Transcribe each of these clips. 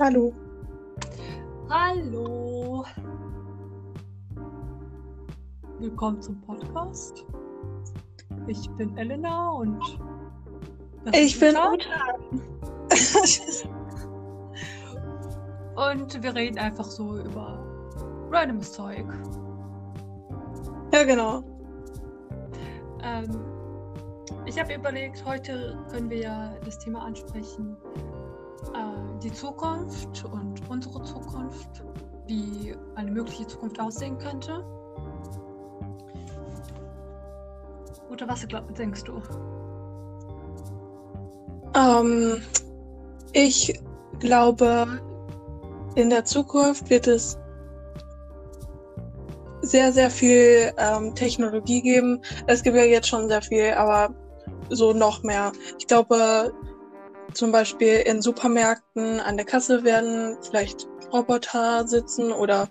Hallo. Hallo. Willkommen zum Podcast. Ich bin Elena und Ich bin Uta. Und wir reden einfach so über randomes Zeug. ja, genau. Ähm, ich habe überlegt, heute können wir ja das Thema ansprechen, äh, die Zukunft und unsere Zukunft, wie eine mögliche Zukunft aussehen könnte. Oder was glaub, denkst du? Ähm, ich glaube, in der Zukunft wird es sehr, sehr viel ähm, Technologie geben. Es gibt ja jetzt schon sehr viel, aber so noch mehr. Ich glaube, zum Beispiel in Supermärkten an der Kasse werden vielleicht Roboter sitzen oder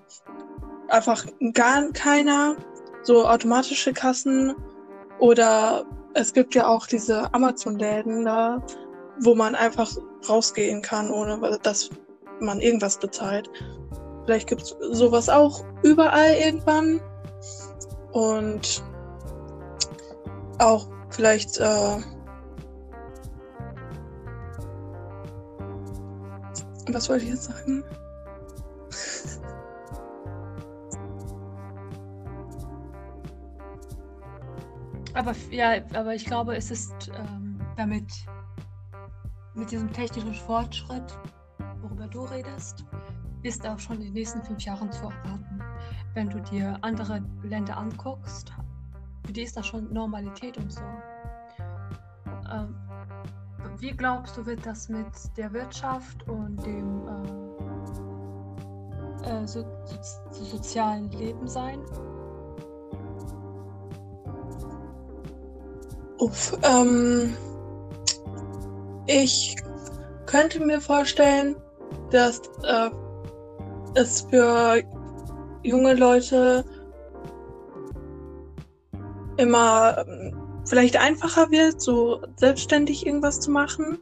einfach gar keiner. So automatische Kassen oder es gibt ja auch diese Amazon-Läden da, wo man einfach rausgehen kann, ohne dass man irgendwas bezahlt. Vielleicht gibt es sowas auch überall irgendwann. Und auch vielleicht äh, was wollte ich jetzt sagen? Aber ja, aber ich glaube, es ist ähm, damit mit diesem technischen Fortschritt, worüber du redest, ist auch schon in den nächsten fünf Jahren zu erwarten. Wenn du dir andere Länder anguckst, für die ist das schon Normalität und so. Ähm, wie glaubst du, wird das mit der Wirtschaft und dem äh, äh, so, so, so sozialen Leben sein? Uff, ähm, ich könnte mir vorstellen, dass äh, es für junge Leute immer ähm, vielleicht einfacher wird, so selbstständig irgendwas zu machen.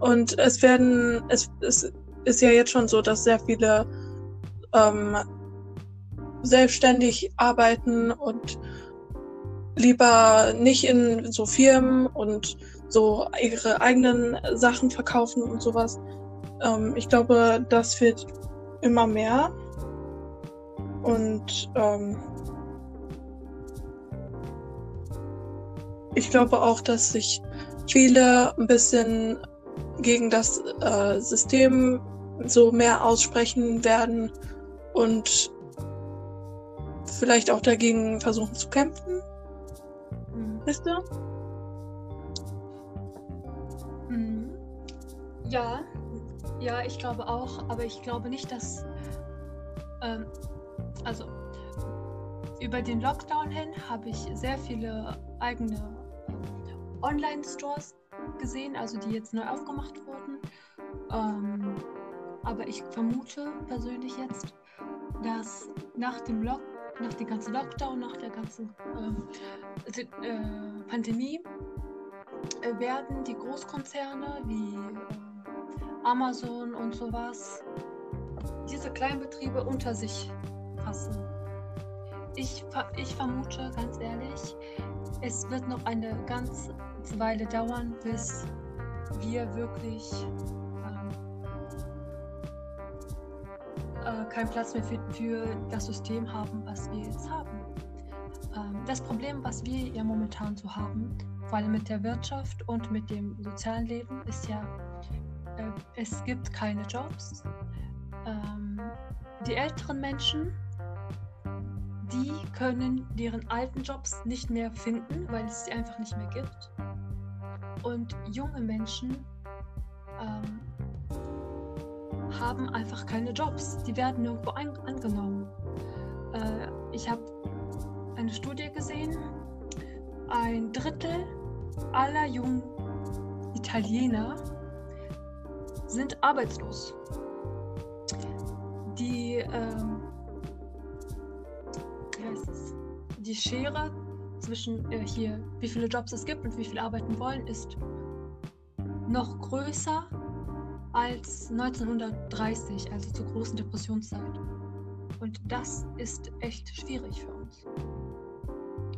Und es werden, es, es ist ja jetzt schon so, dass sehr viele ähm, selbstständig arbeiten und lieber nicht in so Firmen und so ihre eigenen Sachen verkaufen und sowas. Ähm, ich glaube, das wird immer mehr. Und ähm, ich glaube auch, dass sich viele ein bisschen gegen das äh, System so mehr aussprechen werden und vielleicht auch dagegen versuchen zu kämpfen. Mhm. Wisst ihr? Mhm. Ja, ja, ich glaube auch, aber ich glaube nicht, dass. Ähm, also, über den Lockdown hin habe ich sehr viele eigene Online-Stores gesehen, also die jetzt neu aufgemacht wurden. Ähm, aber ich vermute persönlich jetzt, dass nach dem Lock nach dem ganzen Lockdown, nach der ganzen Si- äh, Pandemie äh, werden die Großkonzerne wie äh, Amazon und sowas diese Kleinbetriebe unter sich fassen. Ich, ich vermute ganz ehrlich, es wird noch eine ganze Weile dauern, bis wir wirklich ähm, äh, keinen Platz mehr für, für das System haben, was wir jetzt haben. Ähm, das Problem, was wir ja momentan so haben, vor allem mit der Wirtschaft und mit dem sozialen Leben, ist ja, äh, es gibt keine Jobs. Ähm, die älteren Menschen, die können deren alten Jobs nicht mehr finden, weil es sie einfach nicht mehr gibt. Und junge Menschen ähm, haben einfach keine Jobs. Die werden nirgendwo angenommen. Äh, ich habe eine Studie gesehen, ein Drittel aller jungen Italiener sind arbeitslos. Die, ähm, die Schere zwischen äh, hier, wie viele Jobs es gibt und wie viele arbeiten wollen, ist noch größer als 1930, also zur großen Depressionszeit. Und das ist echt schwierig für uns.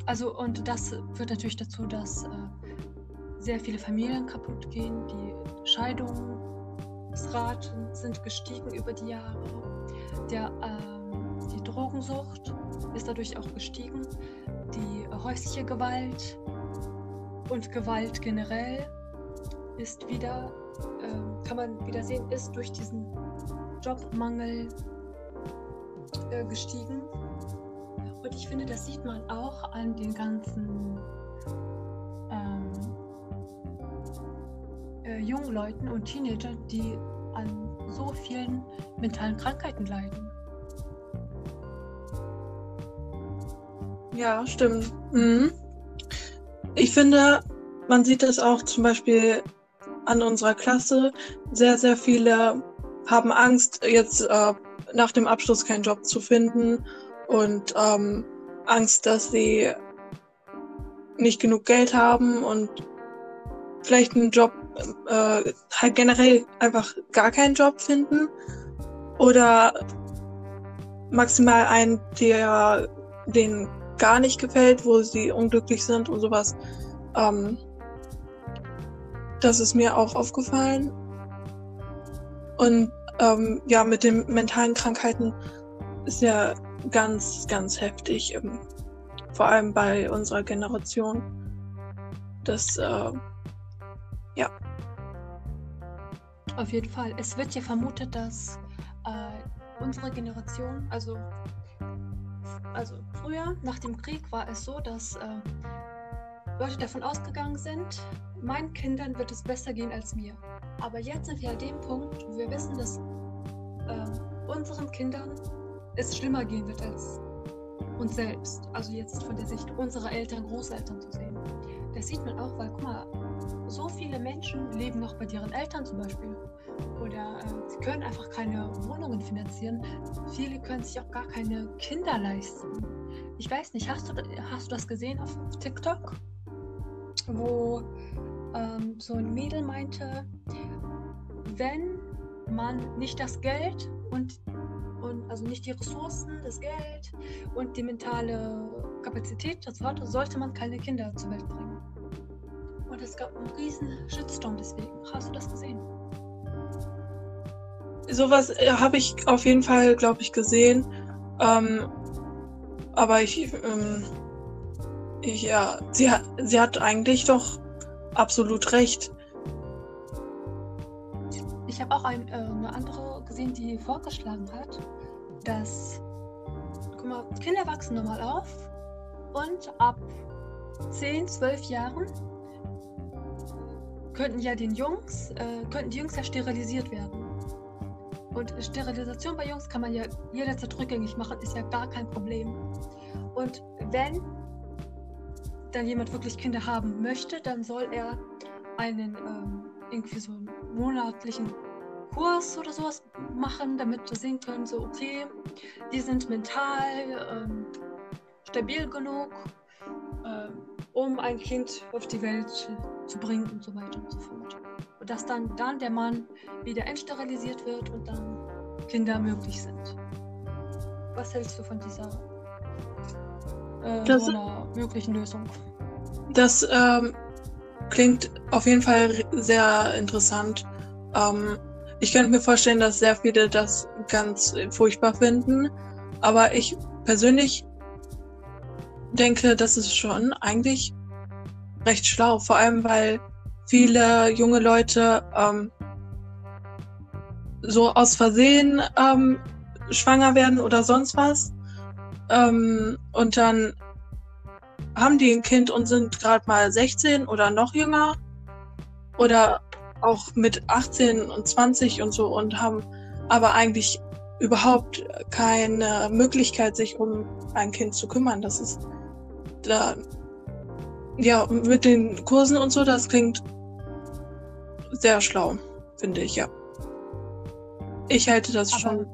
Also, und das führt natürlich dazu, dass äh, sehr viele Familien kaputt gehen. Die Scheidungsraten sind gestiegen über die Jahre. Der, ähm, die Drogensucht ist dadurch auch gestiegen. Die häusliche Gewalt und Gewalt generell ist wieder, äh, kann man wieder sehen, ist durch diesen Jobmangel äh, gestiegen. Und ich finde, das sieht man auch an den ganzen ähm, äh, jungen Leuten und Teenagern, die an so vielen mentalen Krankheiten leiden. Ja, stimmt. Mhm. Ich finde, man sieht das auch zum Beispiel an unserer Klasse. Sehr, sehr viele haben Angst, jetzt äh, nach dem Abschluss keinen Job zu finden und ähm, Angst, dass sie nicht genug Geld haben und vielleicht einen Job, äh, halt generell einfach gar keinen Job finden oder maximal einen, der denen gar nicht gefällt, wo sie unglücklich sind und sowas. Ähm, das ist mir auch aufgefallen. Und ähm, ja, mit den mentalen Krankheiten ist ja ganz, ganz heftig, ähm, vor allem bei unserer Generation. Das, äh, ja. Auf jeden Fall. Es wird ja vermutet, dass äh, unsere Generation, also, also früher, nach dem Krieg, war es so, dass äh, Leute davon ausgegangen sind, meinen Kindern wird es besser gehen als mir. Aber jetzt sind wir an dem Punkt, wo wir wissen, dass äh, unseren Kindern es schlimmer gehen wird als uns selbst. Also jetzt von der Sicht unserer Eltern, Großeltern zu sehen. Das sieht man auch, weil, guck mal, so viele Menschen leben noch bei ihren Eltern zum Beispiel. Oder äh, sie können einfach keine Wohnungen finanzieren. Viele können sich auch gar keine Kinder leisten. Ich weiß nicht, hast du, hast du das gesehen auf TikTok? Wo ähm, so ein Mädel meinte, wenn man nicht das Geld und, und also nicht die Ressourcen, das Geld und die mentale Kapazität dazu hat, sollte man keine Kinder zur Welt bringen. Und es gab einen riesen Shitstorm deswegen. Hast du das gesehen? Sowas äh, habe ich auf jeden Fall, glaube ich, gesehen. Ähm, aber ich, ähm, ich, ja, sie hat, sie hat eigentlich doch absolut recht. Ich habe auch ein, äh, eine andere gesehen, die vorgeschlagen hat, dass, guck mal, Kinder wachsen normal auf und ab 10, 12 Jahren könnten ja den Jungs, äh, könnten die Jungs ja sterilisiert werden. Und Sterilisation bei Jungs kann man ja jederzeit rückgängig machen, ist ja gar kein Problem. Und wenn dann jemand wirklich Kinder haben möchte, dann soll er einen ähm, irgendwie so einen monatlichen Kurs oder sowas machen, damit wir sehen können, so okay, die sind mental ähm, stabil genug, ähm, um ein Kind auf die Welt zu bringen und so weiter und so fort. Und dass dann, dann der Mann wieder entsterilisiert wird und dann Kinder möglich sind. Was hältst du von dieser äh, das, so einer möglichen Lösung? Das ähm, klingt auf jeden Fall sehr interessant. Ähm, ich könnte mir vorstellen, dass sehr viele das ganz furchtbar finden. Aber ich persönlich denke, das ist schon eigentlich recht schlau. Vor allem, weil viele junge Leute ähm, so aus Versehen ähm, schwanger werden oder sonst was. Ähm, und dann haben die ein Kind und sind gerade mal 16 oder noch jünger. Oder auch mit 18 und 20 und so und haben aber eigentlich überhaupt keine Möglichkeit, sich um ein Kind zu kümmern. Das ist da, ja, mit den Kursen und so, das klingt sehr schlau, finde ich, ja. Ich halte das aber, schon.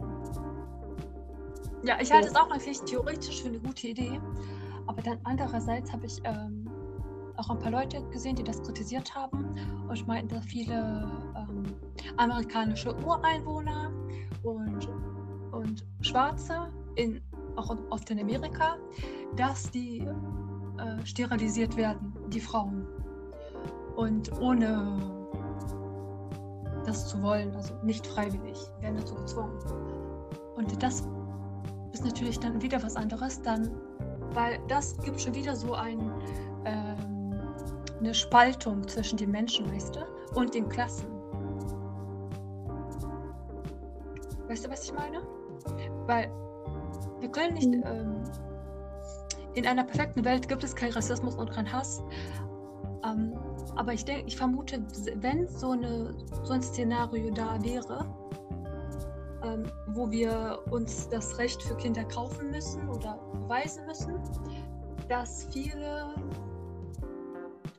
Ja, ich halte es auch eigentlich theoretisch für eine gute Idee. Aber dann andererseits habe ich ähm, auch ein paar Leute gesehen, die das kritisiert haben und meinten, dass viele ähm, amerikanische Ureinwohner und, und Schwarze, in, auch oft in Amerika, dass die äh, sterilisiert werden, die Frauen. Und ohne das zu wollen, also nicht freiwillig, werden dazu gezwungen. Und das ist natürlich dann wieder was anderes, dann, weil das gibt schon wieder so ein, ähm, eine Spaltung zwischen den Menschen, weißt du, und den Klassen. Weißt du, was ich meine? Weil wir können nicht. Mhm. Ähm, in einer perfekten Welt gibt es keinen Rassismus und keinen Hass. Ähm, aber ich denke, ich vermute, wenn so, eine, so ein Szenario da wäre, ähm, wo wir uns das Recht für Kinder kaufen müssen oder beweisen müssen, dass viele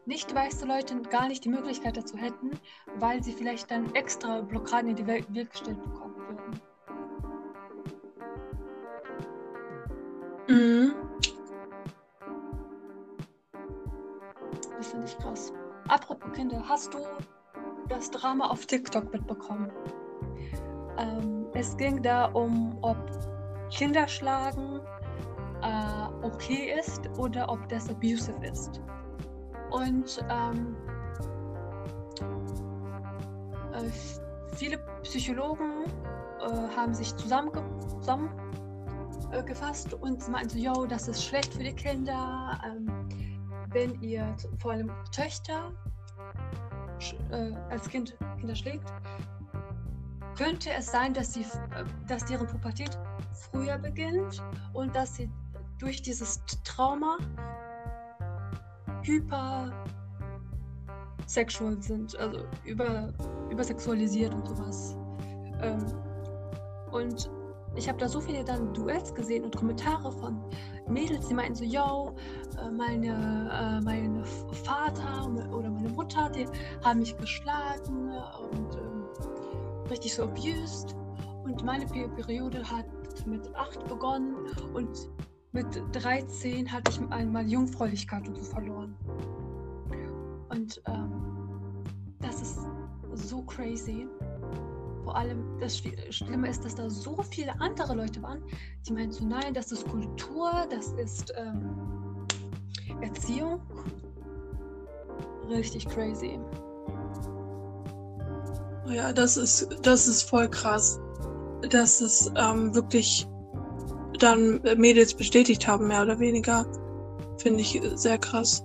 nicht weiße Leute gar nicht die Möglichkeit dazu hätten, weil sie vielleicht dann extra Blockaden in die Weg gestellt bekommen würden. Mhm. Das finde ich krass. Apropos Kinder, hast du das Drama auf TikTok mitbekommen? Ähm, es ging da um, ob Kinderschlagen äh, okay ist oder ob das abusive ist. Und ähm, äh, viele Psychologen äh, haben sich zusammengefasst zusammengefasst und meinten yo, das ist schlecht für die Kinder. Ähm, wenn ihr vor allem Töchter äh, als Kind Kinder schlägt, könnte es sein, dass, sie, äh, dass deren Pubertät früher beginnt und dass sie durch dieses Trauma hypersexual sind, also über, übersexualisiert und sowas. Ähm, und ich habe da so viele dann Duets gesehen und Kommentare von Mädels, die meinten so, yo, äh, meine, äh, mein Vater oder meine Mutter, die haben mich geschlagen und ähm, richtig so abused. Und meine Periode hat mit 8 begonnen und mit 13 hatte ich einmal Jungfräulichkeit und so verloren. Und ähm, das ist so crazy vor allem das Schlimme ist, dass da so viele andere Leute waren, die meinten so, nein, das ist Kultur, das ist ähm, Erziehung. Richtig crazy. Ja, das ist, das ist voll krass, dass es ähm, wirklich dann Mädels bestätigt haben, mehr oder weniger. Finde ich sehr krass.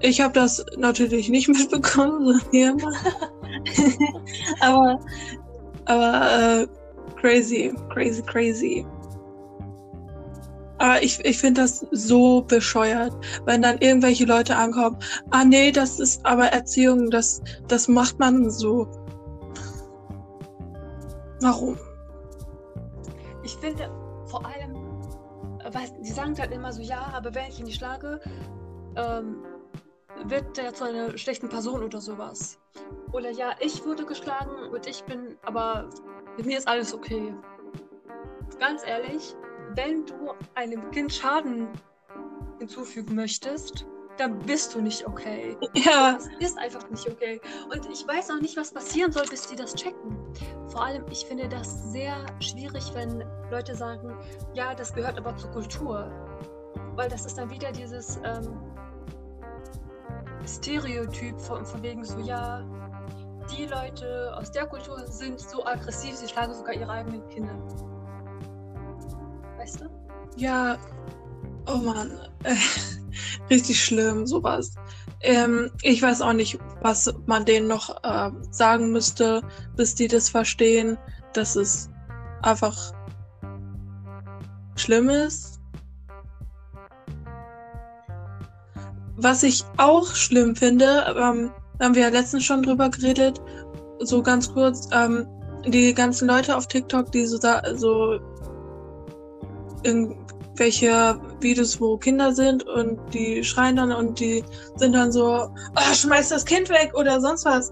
Ich habe das natürlich nicht mitbekommen, so hier. Aber aber äh, crazy, crazy, crazy. Aber ich, ich finde das so bescheuert, wenn dann irgendwelche Leute ankommen. Ah nee, das ist aber Erziehung, das, das macht man so. Warum? Ich finde vor allem, weil sie sagen halt immer so, ja, aber wenn ich ihn nicht schlage, ähm, wird der zu einer schlechten Person oder sowas. Oder ja, ich wurde geschlagen und ich bin, aber mit mir ist alles okay. Ganz ehrlich, wenn du einem Kind Schaden hinzufügen möchtest, dann bist du nicht okay. Ja. Das ist einfach nicht okay. Und ich weiß auch nicht, was passieren soll, bis die das checken. Vor allem, ich finde das sehr schwierig, wenn Leute sagen, ja, das gehört aber zur Kultur. Weil das ist dann wieder dieses, ähm, Stereotyp von, von wegen so, ja, die Leute aus der Kultur sind so aggressiv, sie schlagen sogar ihre eigenen Kinder. Weißt du? Ja, oh Mann, äh, richtig schlimm, sowas. Ähm, ich weiß auch nicht, was man denen noch äh, sagen müsste, bis die das verstehen, dass es einfach schlimm ist. Was ich auch schlimm finde, ähm, da haben wir ja letztens schon drüber geredet, so ganz kurz, ähm, die ganzen Leute auf TikTok, die so da, so irgendwelche Videos, wo Kinder sind und die schreien dann und die sind dann so, oh, schmeiß das Kind weg oder sonst was.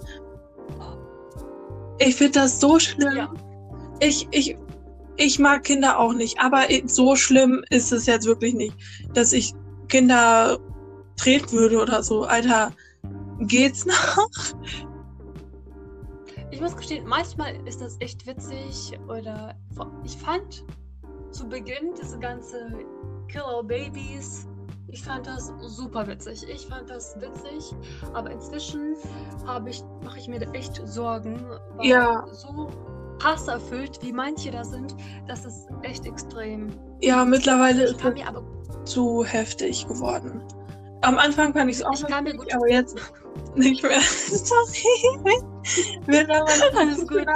Ich finde das so schlimm. Ja. Ich, ich, ich mag Kinder auch nicht, aber so schlimm ist es jetzt wirklich nicht, dass ich Kinder treten würde oder so. Alter, geht's noch? ich muss gestehen, manchmal ist das echt witzig oder ich fand zu Beginn diese ganze Killer Babies ich fand das super witzig. Ich fand das witzig, aber inzwischen ich, mache ich mir echt Sorgen, weil ja. so hasserfüllt, wie manche da sind, das ist echt extrem. Ja, mittlerweile ist es aber... zu heftig geworden. Am Anfang fand ich es auch ich kann mir gut aber jetzt nicht mehr. Sorry. Wir haben alles gut.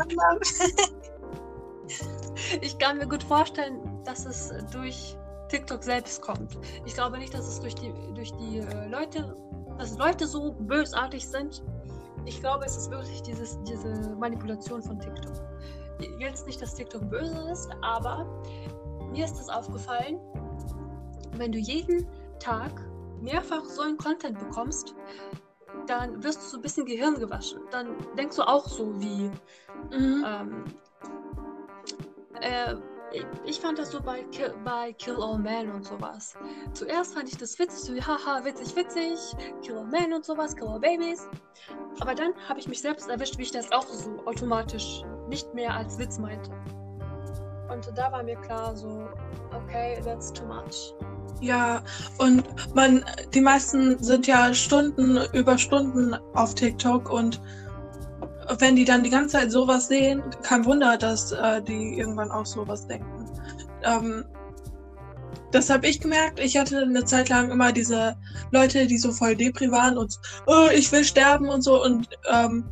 ich kann mir gut vorstellen, dass es durch TikTok selbst kommt. Ich glaube nicht, dass es durch die, durch die äh, Leute, dass Leute so bösartig sind. Ich glaube, es ist wirklich dieses, diese Manipulation von TikTok. Jetzt nicht, dass TikTok böse ist, aber mir ist es aufgefallen, wenn du jeden Tag mehrfach so einen Content bekommst, dann wirst du so ein bisschen Gehirn gewaschen. Dann denkst du auch so wie, mhm. ähm, äh, ich fand das so bei Kill, bei Kill All Men und sowas. Zuerst fand ich das witzig, so haha, witzig, witzig, Kill All Men und sowas, Kill All Babies. Aber dann habe ich mich selbst erwischt, wie ich das auch so automatisch nicht mehr als Witz meinte. Und da war mir klar, so, okay, that's too much. Ja, und man, die meisten sind ja Stunden über Stunden auf TikTok und wenn die dann die ganze Zeit sowas sehen, kein Wunder, dass äh, die irgendwann auch sowas denken. Ähm, das habe ich gemerkt. Ich hatte eine Zeit lang immer diese Leute, die so voll depri waren und oh, ich will sterben und so. Und ähm,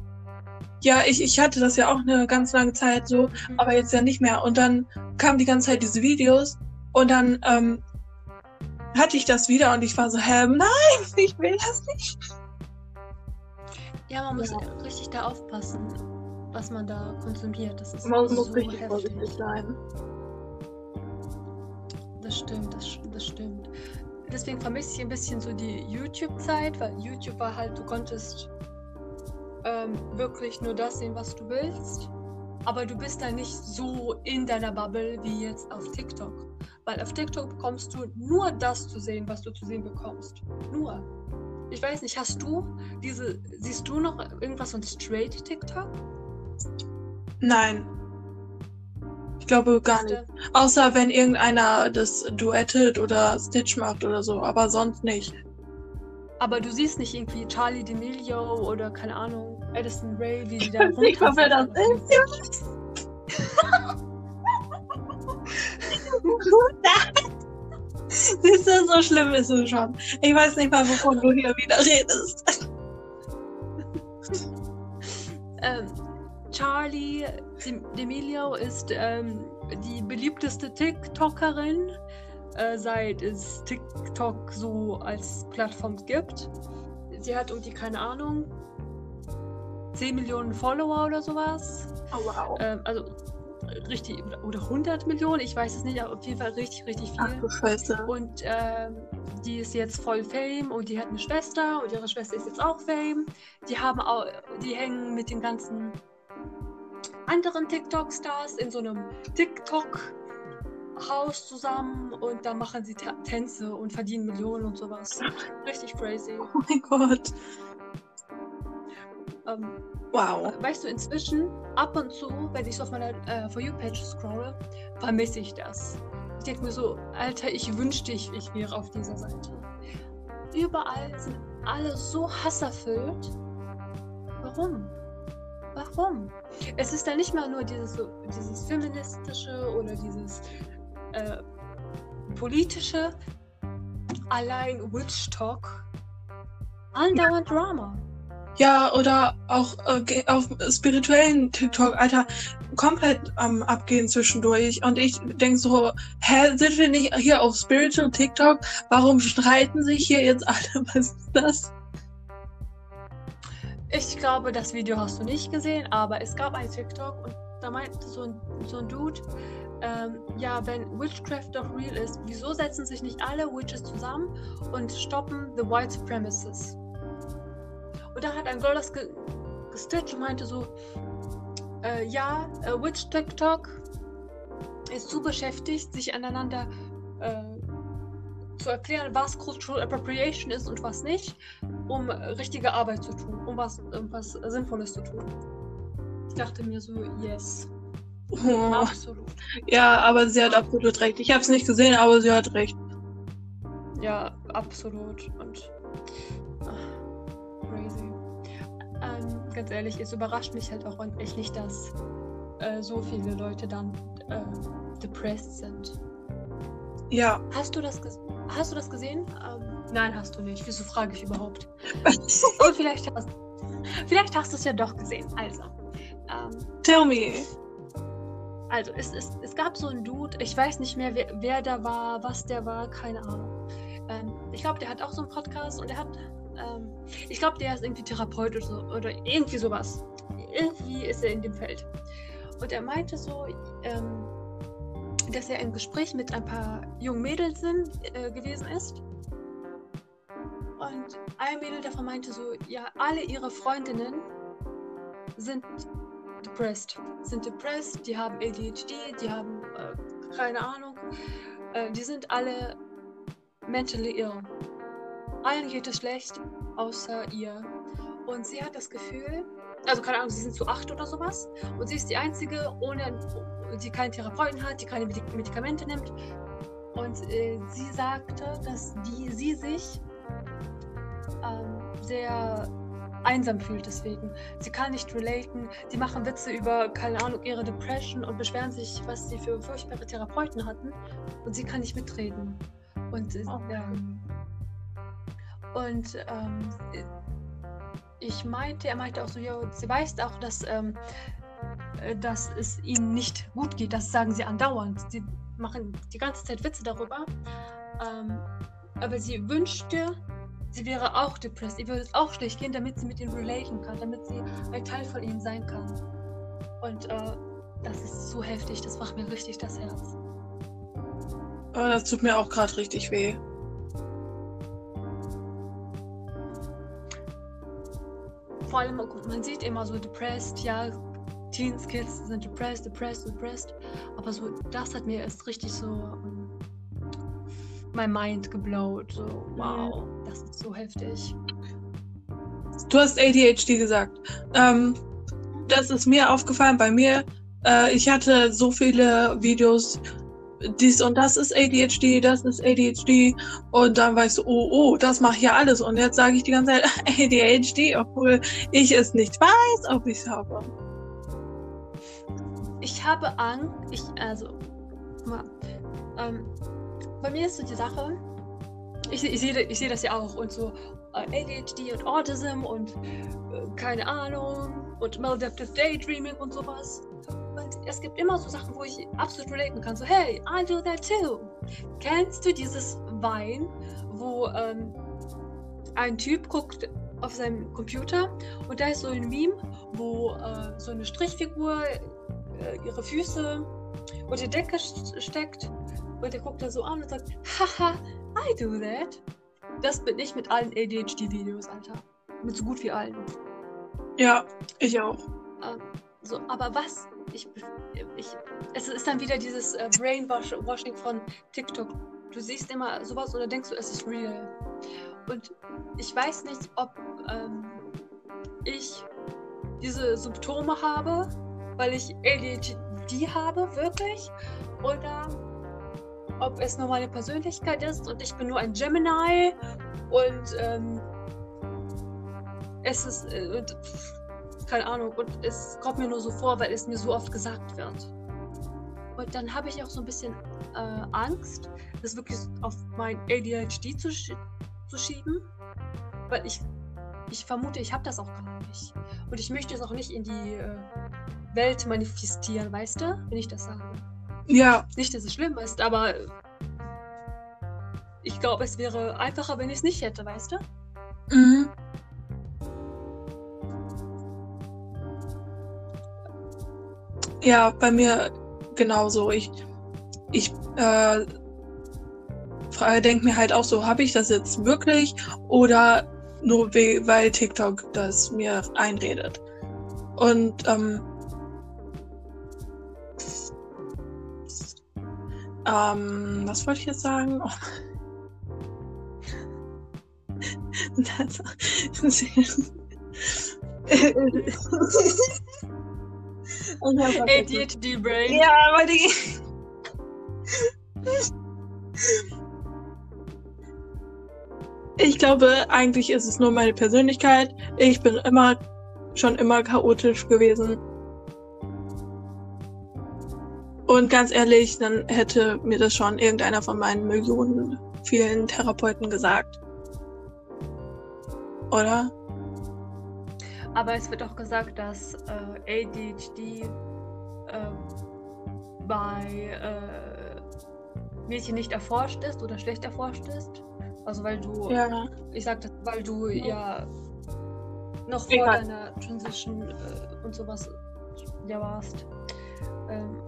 ja, ich, ich hatte das ja auch eine ganz lange Zeit so, mhm. aber jetzt ja nicht mehr. Und dann kamen die ganze Zeit diese Videos und dann ähm, hatte ich das wieder und ich war so, hä, nein, ich will das nicht. Ja, man muss ja. richtig da aufpassen, was man da konsumiert. Das ist man so muss richtig heftig. vorsichtig sein. Das stimmt, das, das stimmt. Deswegen vermisse ich ein bisschen so die YouTube-Zeit, weil YouTube war halt, du konntest ähm, wirklich nur das sehen, was du willst. Aber du bist da nicht so in deiner Bubble wie jetzt auf TikTok. Weil auf TikTok bekommst du nur das zu sehen, was du zu sehen bekommst. Nur. Ich weiß nicht, hast du diese, siehst du noch irgendwas von Straight TikTok? Nein. Ich glaube gar nicht. Außer wenn irgendeiner das duettet oder Stitch macht oder so, aber sonst nicht. Aber du siehst nicht irgendwie Charlie D'Amelio oder keine Ahnung, Addison Ray, wie die da. Ich hoffe, das ist. Siehst du, so schlimm ist es schon. Ich weiß nicht mal, wovon du hier wieder redest. ähm, Charlie D'Amelio ist ähm, die beliebteste TikTokerin, äh, seit es TikTok so als Plattform gibt. Sie hat um die, keine Ahnung, 10 Millionen Follower oder sowas. Oh, wow. Ähm, also richtig, oder 100 Millionen, ich weiß es nicht, aber auf jeden Fall richtig, richtig viel. Ach du Scheiße. Und ähm, die ist jetzt voll Fame und die hat eine Schwester und ihre Schwester ist jetzt auch Fame. Die haben auch, die hängen mit den ganzen anderen TikTok-Stars in so einem TikTok- Haus zusammen und da machen sie Tänze und verdienen Millionen und sowas. Richtig crazy. Oh mein Gott. Ähm, wow. Weißt du, inzwischen, ab und zu, wenn ich so auf meiner äh, For You-Page scrolle, vermisse ich das. Ich denke mir so, Alter, ich wünschte, ich, ich wäre auf dieser Seite. Überall sind alle so hasserfüllt. Warum? Warum? Es ist da nicht mal nur dieses, so, dieses feministische oder dieses äh, politische, allein Witch Talk, andauernd Drama. Ja, oder auch äh, auf spirituellen TikTok, Alter, komplett am ähm, Abgehen zwischendurch. Und ich denke so, hä, sind wir nicht hier auf Spiritual TikTok? Warum streiten sich hier jetzt alle? Was ist das? Ich glaube, das Video hast du nicht gesehen, aber es gab ein TikTok und da meinte so ein, so ein Dude, ähm, ja, wenn Witchcraft doch real ist, wieso setzen sich nicht alle Witches zusammen und stoppen the white supremacists? Und da hat ein Girl das ge gestitcht und meinte so, äh, ja, äh, Witch TikTok ist zu beschäftigt, sich aneinander äh, zu erklären, was Cultural Appropriation ist und was nicht, um richtige Arbeit zu tun, um was, um was Sinnvolles zu tun. Ich dachte mir so, yes. Oh. Absolut. Ja, aber sie hat absolut recht. Ich habe es nicht gesehen, aber sie hat recht. Ja, absolut. Und ganz ehrlich, es überrascht mich halt auch echt nicht, dass äh, so viele Leute dann äh, depressed sind. Ja. Hast du das, hast du das gesehen? Ähm, nein, hast du nicht. Wieso frage ich überhaupt? Und vielleicht hast, vielleicht hast du es ja doch gesehen. Also. Ähm, Tell me. Also, es, es, es gab so einen Dude, ich weiß nicht mehr, wer, wer da war, was der war, keine Ahnung. Ähm, ich glaube, der hat auch so einen Podcast und der hat, ähm, ich glaube, der ist irgendwie Therapeut oder, so, oder irgendwie sowas. Irgendwie ist er in dem Feld. Und er meinte so, ähm, dass er im Gespräch mit ein paar jungen Mädels sind, äh, gewesen ist. Und ein Mädel davon meinte so, ja, alle ihre Freundinnen sind depressed. Sind depressed, die haben ADHD, die haben äh, keine Ahnung. Äh, die sind alle mentally ill. Allen geht es schlecht, außer ihr. Und sie hat das Gefühl, also keine Ahnung, sie sind zu acht oder sowas. Und sie ist die Einzige, ohne, die keinen Therapeuten hat, die keine Medik Medikamente nimmt. Und äh, sie sagte, dass die, sie sich ähm, sehr einsam fühlt deswegen. Sie kann nicht relaten. Die machen Witze über, keine Ahnung, ihre Depression und beschweren sich, was sie für furchtbare Therapeuten hatten. Und sie kann nicht mitreden. Und, äh, ähm, und ähm, ich meinte, er meinte auch so, ja, sie weiß auch, dass, ähm, äh, dass es ihnen nicht gut geht. Das sagen sie andauernd. Sie machen die ganze Zeit Witze darüber. Ähm, aber sie wünschte, sie wäre auch depressed. Ihr würde es auch schlecht gehen, damit sie mit ihnen relaten kann, damit sie ein Teil von ihnen sein kann. Und äh, das ist so heftig, das macht mir richtig das Herz. Aber das tut mir auch gerade richtig weh. Vor allem, man sieht immer so depressed, ja, Teens, Kids sind depressed, depressed, depressed. Aber so, das hat mir erst richtig so um, mein Mind geblowt. So, wow, das ist so heftig. Du hast ADHD gesagt. Ähm, das ist mir aufgefallen bei mir. Äh, ich hatte so viele Videos, dies und das ist ADHD, das ist ADHD. Und dann weißt du, oh, oh, das mache ich ja alles. Und jetzt sage ich die ganze Zeit ADHD, obwohl ich es nicht weiß, ob ich es habe. Ich habe Angst, ich, also, mal, ähm, bei mir ist so die Sache, ich, ich sehe ich seh das ja auch und so ADHD und Autism und äh, keine Ahnung und Maladaptive Daydreaming und sowas. Und es gibt immer so Sachen, wo ich absolut relaten kann. So, hey, I do that too. Kennst du dieses Wein, wo ähm, ein Typ guckt auf seinem Computer und da ist so ein Meme, wo äh, so eine Strichfigur äh, ihre Füße unter die Decke steckt und er guckt da so an und sagt, haha, I do that. Das bin ich mit allen ADHD-Videos, Alter. Mit so gut wie allen. Ja, ich auch. Ähm, so, aber was? Ich, ich, es ist dann wieder dieses äh, Brainwashing von TikTok. Du siehst immer sowas oder denkst du, es ist real. Und ich weiß nicht, ob ähm, ich diese Symptome habe, weil ich ADHD habe, wirklich, oder ob es nur meine Persönlichkeit ist und ich bin nur ein Gemini und ähm, es ist, äh, keine Ahnung, und es kommt mir nur so vor, weil es mir so oft gesagt wird. Und dann habe ich auch so ein bisschen äh, Angst, das wirklich auf mein ADHD zu, sch zu schieben, weil ich, ich vermute, ich habe das auch gar nicht. Und ich möchte es auch nicht in die äh, Welt manifestieren, weißt du, wenn ich das sage. Ja. Nicht, dass es schlimm ist, aber ich glaube, es wäre einfacher, wenn ich es nicht hätte, weißt du? Mhm. Ja, bei mir genauso. Ich, ich äh, denke mir halt auch so, habe ich das jetzt wirklich oder nur weil TikTok das mir einredet? Und ähm, ähm, was wollte ich jetzt sagen? Oh. Das, ADHD Brain. Ja, weil die. Ich glaube, eigentlich ist es nur meine Persönlichkeit. Ich bin immer, schon immer chaotisch gewesen. Und ganz ehrlich, dann hätte mir das schon irgendeiner von meinen Millionen vielen Therapeuten gesagt. Oder? Aber es wird auch gesagt, dass äh, ADHD äh, bei äh, Mädchen nicht erforscht ist oder schlecht erforscht ist. Also weil du, Ja. ich sag das, weil du ja noch vor Egal. deiner Transition äh, und sowas ja warst. Ähm,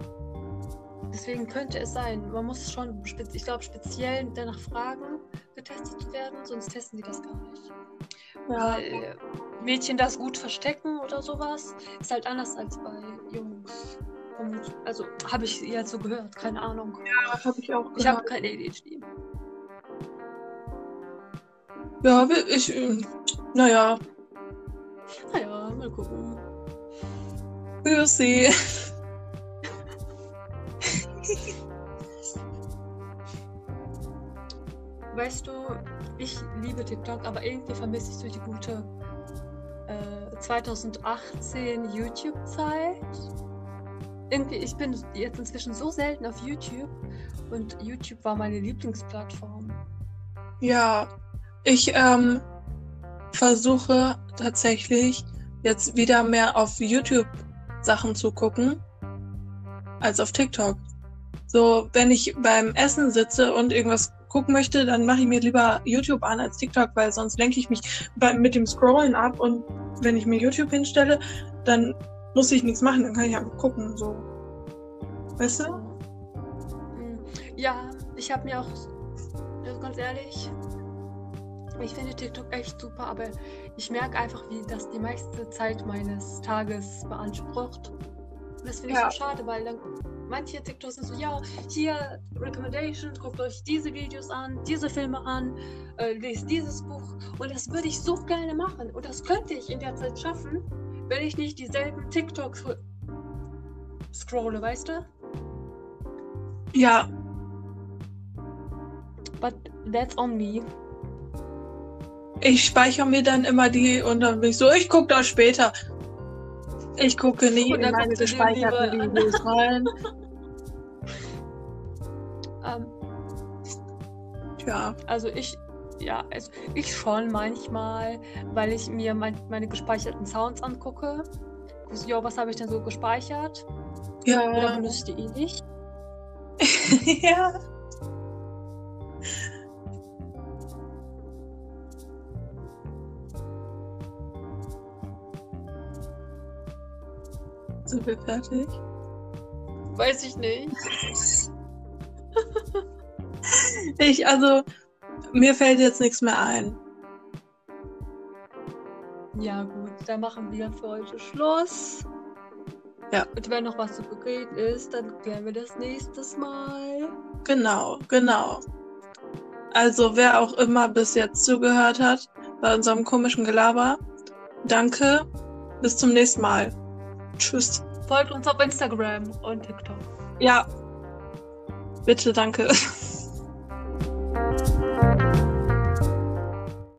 deswegen könnte es sein, man muss schon, ich glaube, speziell danach fragen, getestet werden, sonst testen die das gar nicht. Ja. Weil äh, Mädchen das gut verstecken oder sowas, ist halt anders als bei Jungs. Also habe ich jetzt so gehört, keine Ahnung. habe ich auch Ich habe gehört. kein ADHD. Ja, wir- ich. äh, Naja, Naja, mal gucken. we'll see. Weißt du, ich liebe TikTok, aber irgendwie vermisse ich so die gute äh, 2018 YouTube-Zeit. Irgendwie, ich bin jetzt inzwischen so selten auf YouTube und YouTube war meine Lieblingsplattform. Ja, ich ähm, versuche tatsächlich jetzt wieder mehr auf YouTube Sachen zu gucken als auf TikTok. So, wenn ich beim Essen sitze und irgendwas gucken möchte, dann mache ich mir lieber YouTube an als TikTok, weil sonst lenke ich mich bei, mit dem Scrollen ab und wenn ich mir YouTube hinstelle, dann muss ich nichts machen, dann kann ich einfach gucken, so. Weißt du? Mm, Ja, ich habe mir auch, also ganz ehrlich, ich finde TikTok echt super, aber ich merke einfach, wie das die meiste Zeit meines Tages beansprucht. Das finde ich Ja. so schade, weil dann manche TikToks sind so, ja, hier Recommendations, guckt euch diese Videos an, diese Filme an, äh, lest dieses Buch. Und das würde ich so gerne machen. Und das könnte ich in der Zeit schaffen, wenn ich nicht dieselben TikToks scrolle, weißt du? Ja, But that's on me. ich speichere mir dann immer die und dann bin ich so, ich gucke das später. Ich gucke nie in meine gespeicherten. Videos rein. Ähm, Ja, also ich, ja, also ich schon manchmal, weil ich mir mein, meine gespeicherten Sounds angucke. So, Jo, was habe ich denn so gespeichert? Oder ja, benutze ich die eh nicht? ja. Wir fertig? Weiß ich nicht. Ich, also, mir fällt jetzt nichts mehr ein. Ja, gut, dann machen wir für heute Schluss. Ja. Und wenn noch was zu bereden ist, dann klären wir das nächstes Mal. Genau, genau. Also, wer auch immer bis jetzt zugehört hat bei unserem komischen Gelaber, danke. Bis zum nächsten Mal. Tschüss. Folgt uns auf Instagram und TikTok. Ja. Bitte, danke.